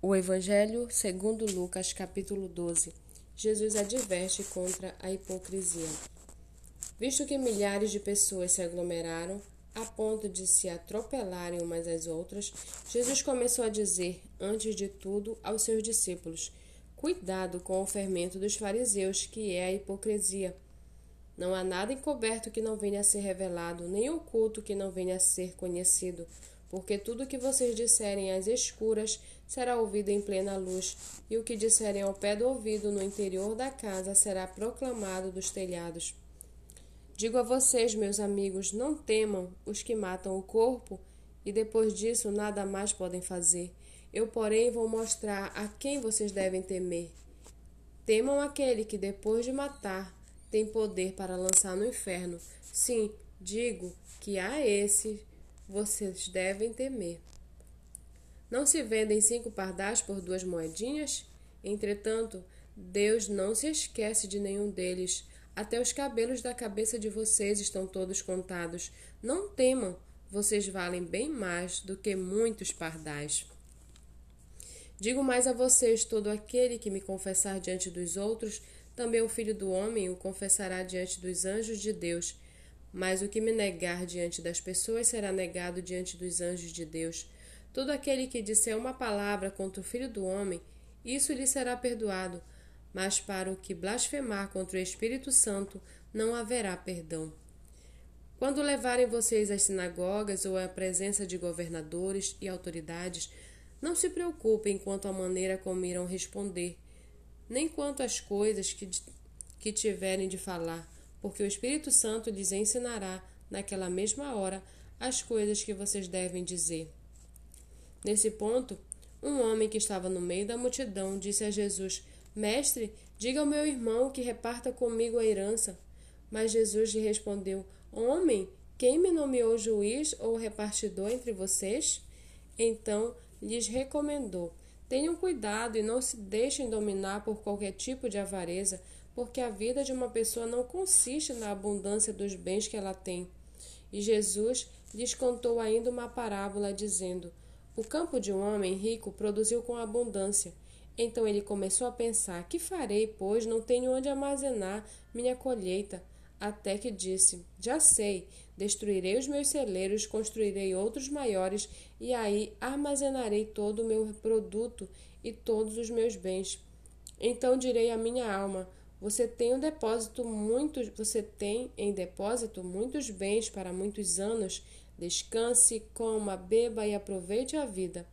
O Evangelho segundo Lucas, capítulo 12. Jesus adverte contra a hipocrisia. Visto que milhares de pessoas se aglomeraram a ponto de se atropelarem umas às outras, Jesus começou a dizer, antes de tudo, aos seus discípulos: Cuidado com o fermento dos fariseus, que é a hipocrisia. Não há nada encoberto que não venha a ser revelado, nem oculto que não venha a ser conhecido porque tudo o que vocês disserem às escuras será ouvido em plena luz, e o que disserem ao pé do ouvido no interior da casa será proclamado dos telhados. Digo a vocês, meus amigos, não temam os que matam o corpo e depois disso nada mais podem fazer. Eu, porém, vou mostrar a quem vocês devem temer. Temam aquele que, depois de matar, tem poder para lançar no inferno. Sim, digo que a esse vocês devem temer. Não se vendem cinco pardais por duas moedinhas? Entretanto, Deus não se esquece de nenhum deles. Até os cabelos da cabeça de vocês estão todos contados. Não temam, vocês valem bem mais do que muitos pardais. Digo mais a vocês: todo aquele que me confessar diante dos outros, também o Filho do Homem o confessará diante dos anjos de Deus. Mas o que me negar diante das pessoas será negado diante dos anjos de Deus. Todo aquele que disser uma palavra contra o Filho do Homem, isso lhe será perdoado, mas para o que blasfemar contra o Espírito Santo não haverá perdão. Quando levarem vocês às sinagogas ou à presença de governadores e autoridades, não se preocupem quanto à maneira como irão responder, nem quanto às coisas que, que tiverem de falar porque o Espírito Santo lhes ensinará, naquela mesma hora, as coisas que vocês devem dizer. Nesse ponto, um homem que estava no meio da multidão disse a Jesus: Mestre, diga ao meu irmão que reparta comigo a herança. Mas Jesus lhe respondeu: Homem, quem me nomeou juiz ou repartidor entre vocês? Então lhes recomendou: Tenham cuidado e não se deixem dominar por qualquer tipo de avareza porque a vida de uma pessoa não consiste na abundância dos bens que ela tem. E Jesus lhes contou ainda uma parábola, dizendo: O campo de um homem rico produziu com abundância. Então ele começou a pensar: Que farei, pois não tenho onde armazenar minha colheita? Até que disse: Já sei, destruirei os meus celeiros, construirei outros maiores, e aí armazenarei todo o meu produto e todos os meus bens. Então direi à minha alma: você tem um depósito muitos, você tem em depósito muitos bens para muitos anos. Descanse, coma, beba e aproveite a vida.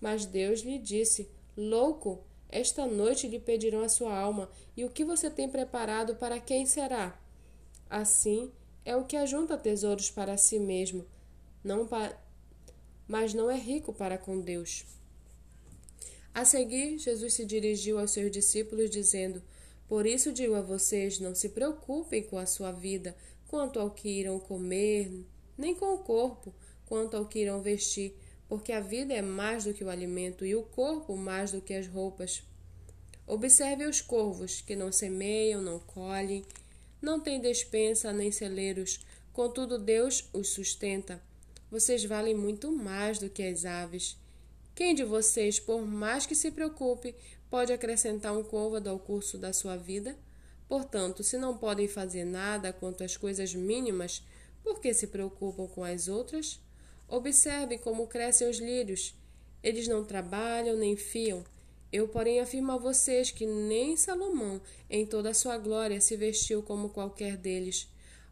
Mas Deus lhe disse: Louco, esta noite lhe pedirão a sua alma, e o que você tem preparado para quem será? Assim é o que ajunta tesouros para si mesmo, não pa... mas não é rico para com Deus. A seguir, Jesus se dirigiu aos seus discípulos, dizendo: por isso digo a vocês: não se preocupem com a sua vida, quanto ao que irão comer, nem com o corpo, quanto ao que irão vestir, porque a vida é mais do que o alimento e o corpo mais do que as roupas. Observe os corvos, que não semeiam, não colhem, não têm despensa nem celeiros, contudo Deus os sustenta. Vocês valem muito mais do que as aves. Quem de vocês, por mais que se preocupe, pode acrescentar um côvado ao curso da sua vida? Portanto, se não podem fazer nada quanto às coisas mínimas, por que se preocupam com as outras? Observem como crescem os lírios. Eles não trabalham nem fiam. Eu, porém, afirmo a vocês que nem Salomão, em toda a sua glória, se vestiu como qualquer deles.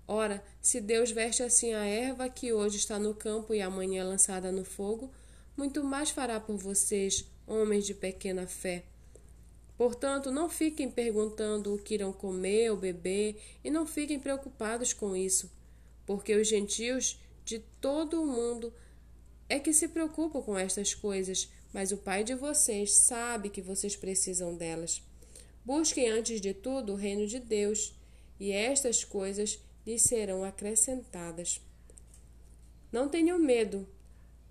Ora, se Deus veste assim a erva que hoje está no campo e amanhã é lançada no fogo, muito mais fará por vocês, homens de pequena fé. Portanto, não fiquem perguntando o que irão comer ou beber e não fiquem preocupados com isso, porque os gentios de todo o mundo é que se preocupam com estas coisas, mas o Pai de vocês sabe que vocês precisam delas. Busquem antes de tudo o reino de Deus, e estas coisas lhes serão acrescentadas. Não tenham medo,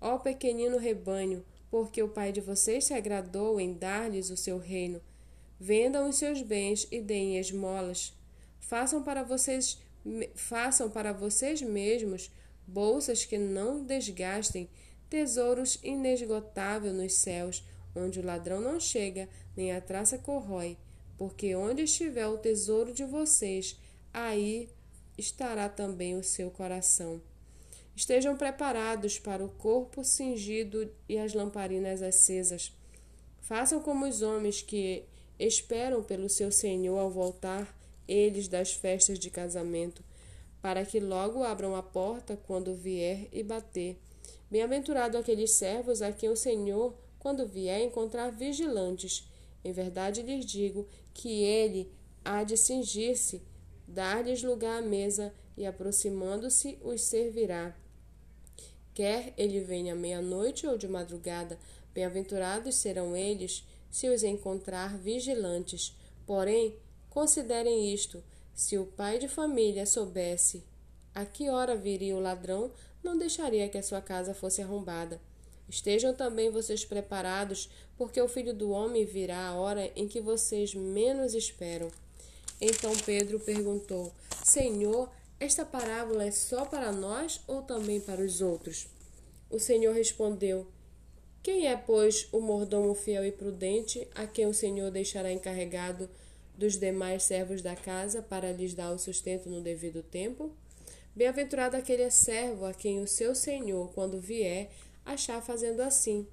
ó pequenino rebanho, porque o Pai de vocês se agradou em dar-lhes o seu reino. Vendam os seus bens e deem esmolas. Façam para vocês façam para vocês mesmos bolsas que não desgastem, tesouros inesgotáveis nos céus, onde o ladrão não chega, nem a traça corrói, porque onde estiver o tesouro de vocês, aí estará também o seu coração. Estejam preparados para o corpo cingido e as lamparinas acesas. Façam como os homens que esperam pelo seu Senhor ao voltar eles das festas de casamento, para que logo abram a porta quando vier e bater. Bem-aventurado aqueles servos a quem o Senhor, quando vier, encontrar vigilantes. Em verdade lhes digo que ele há de cingir-se, dar-lhes lugar à mesa e, aproximando-se, os servirá. Quer ele venha meia-noite ou de madrugada, bem-aventurados serão eles se os encontrar vigilantes. Porém, considerem isto: se o pai de família soubesse a que hora viria o ladrão, não deixaria que a sua casa fosse arrombada. Estejam também vocês preparados, porque o filho do homem virá a hora em que vocês menos esperam. Então Pedro perguntou: Senhor, esta parábola é só para nós ou também para os outros? O Senhor respondeu: Quem é, pois, o mordomo fiel e prudente, a quem o Senhor deixará encarregado dos demais servos da casa para lhes dar o sustento no devido tempo? Bem-aventurado aquele servo a quem o seu Senhor, quando vier, achar fazendo assim.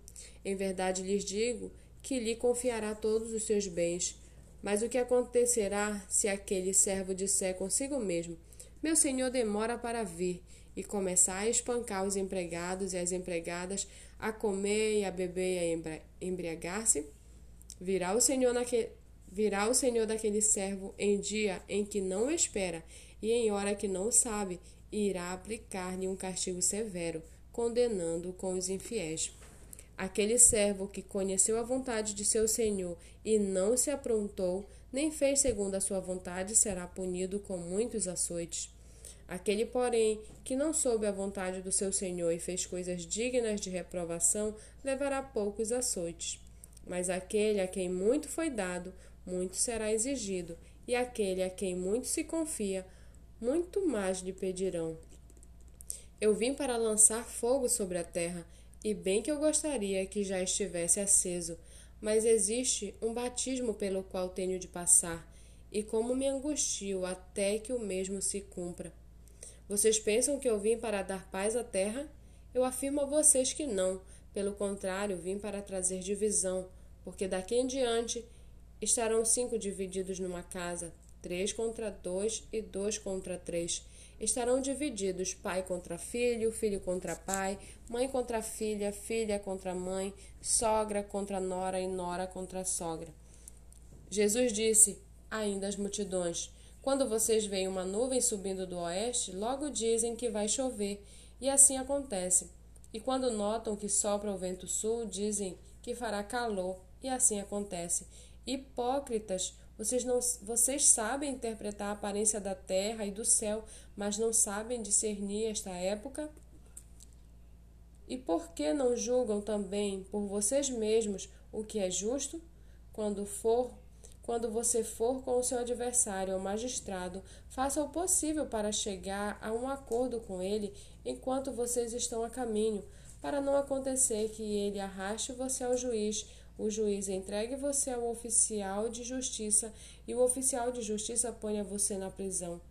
Em verdade lhes digo que lhe confiará todos os seus bens. Mas o que acontecerá se aquele servo disser consigo mesmo: meu senhor demora para vir e começar a espancar os empregados e as empregadas, a comer e a beber e a embriagar-se. Virá o Senhor naquele virá o Senhor daquele servo em dia em que não espera e em hora que não sabe, e irá aplicar-lhe um castigo severo, condenando-o com os infiéis. Aquele servo que conheceu a vontade de seu senhor e não se aprontou, nem fez segundo a sua vontade, será punido com muitos açoites. Aquele, porém, que não soube a vontade do seu senhor e fez coisas dignas de reprovação, levará poucos açoites. Mas aquele a quem muito foi dado, muito será exigido, e aquele a quem muito se confia, muito mais lhe pedirão. Eu vim para lançar fogo sobre a terra, e bem que eu gostaria que já estivesse aceso mas existe um batismo pelo qual tenho de passar, e como me angustio até que o mesmo se cumpra. Vocês pensam que eu vim para dar paz à terra? Eu afirmo a vocês que não, pelo contrário, vim para trazer divisão, porque daqui em diante estarão cinco divididos numa casa, três contra dois e dois contra três estarão divididos pai contra filho, filho contra pai, mãe contra filha, filha contra mãe, sogra contra nora e nora contra sogra. Jesus disse ainda às multidões: Quando vocês veem uma nuvem subindo do oeste, logo dizem que vai chover, e assim acontece. E quando notam que sopra o vento sul, dizem que fará calor, e assim acontece. Hipócritas, vocês, não, vocês sabem interpretar a aparência da terra e do céu, mas não sabem discernir esta época? E por que não julgam também por vocês mesmos o que é justo? Quando for, quando você for com o seu adversário ao magistrado, faça o possível para chegar a um acordo com ele enquanto vocês estão a caminho, para não acontecer que ele arraste você ao juiz o juiz entregue você ao oficial de justiça e o oficial de justiça ponha você na prisão.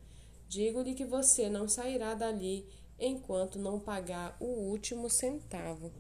Digo-lhe que você não sairá dali enquanto não pagar o último centavo.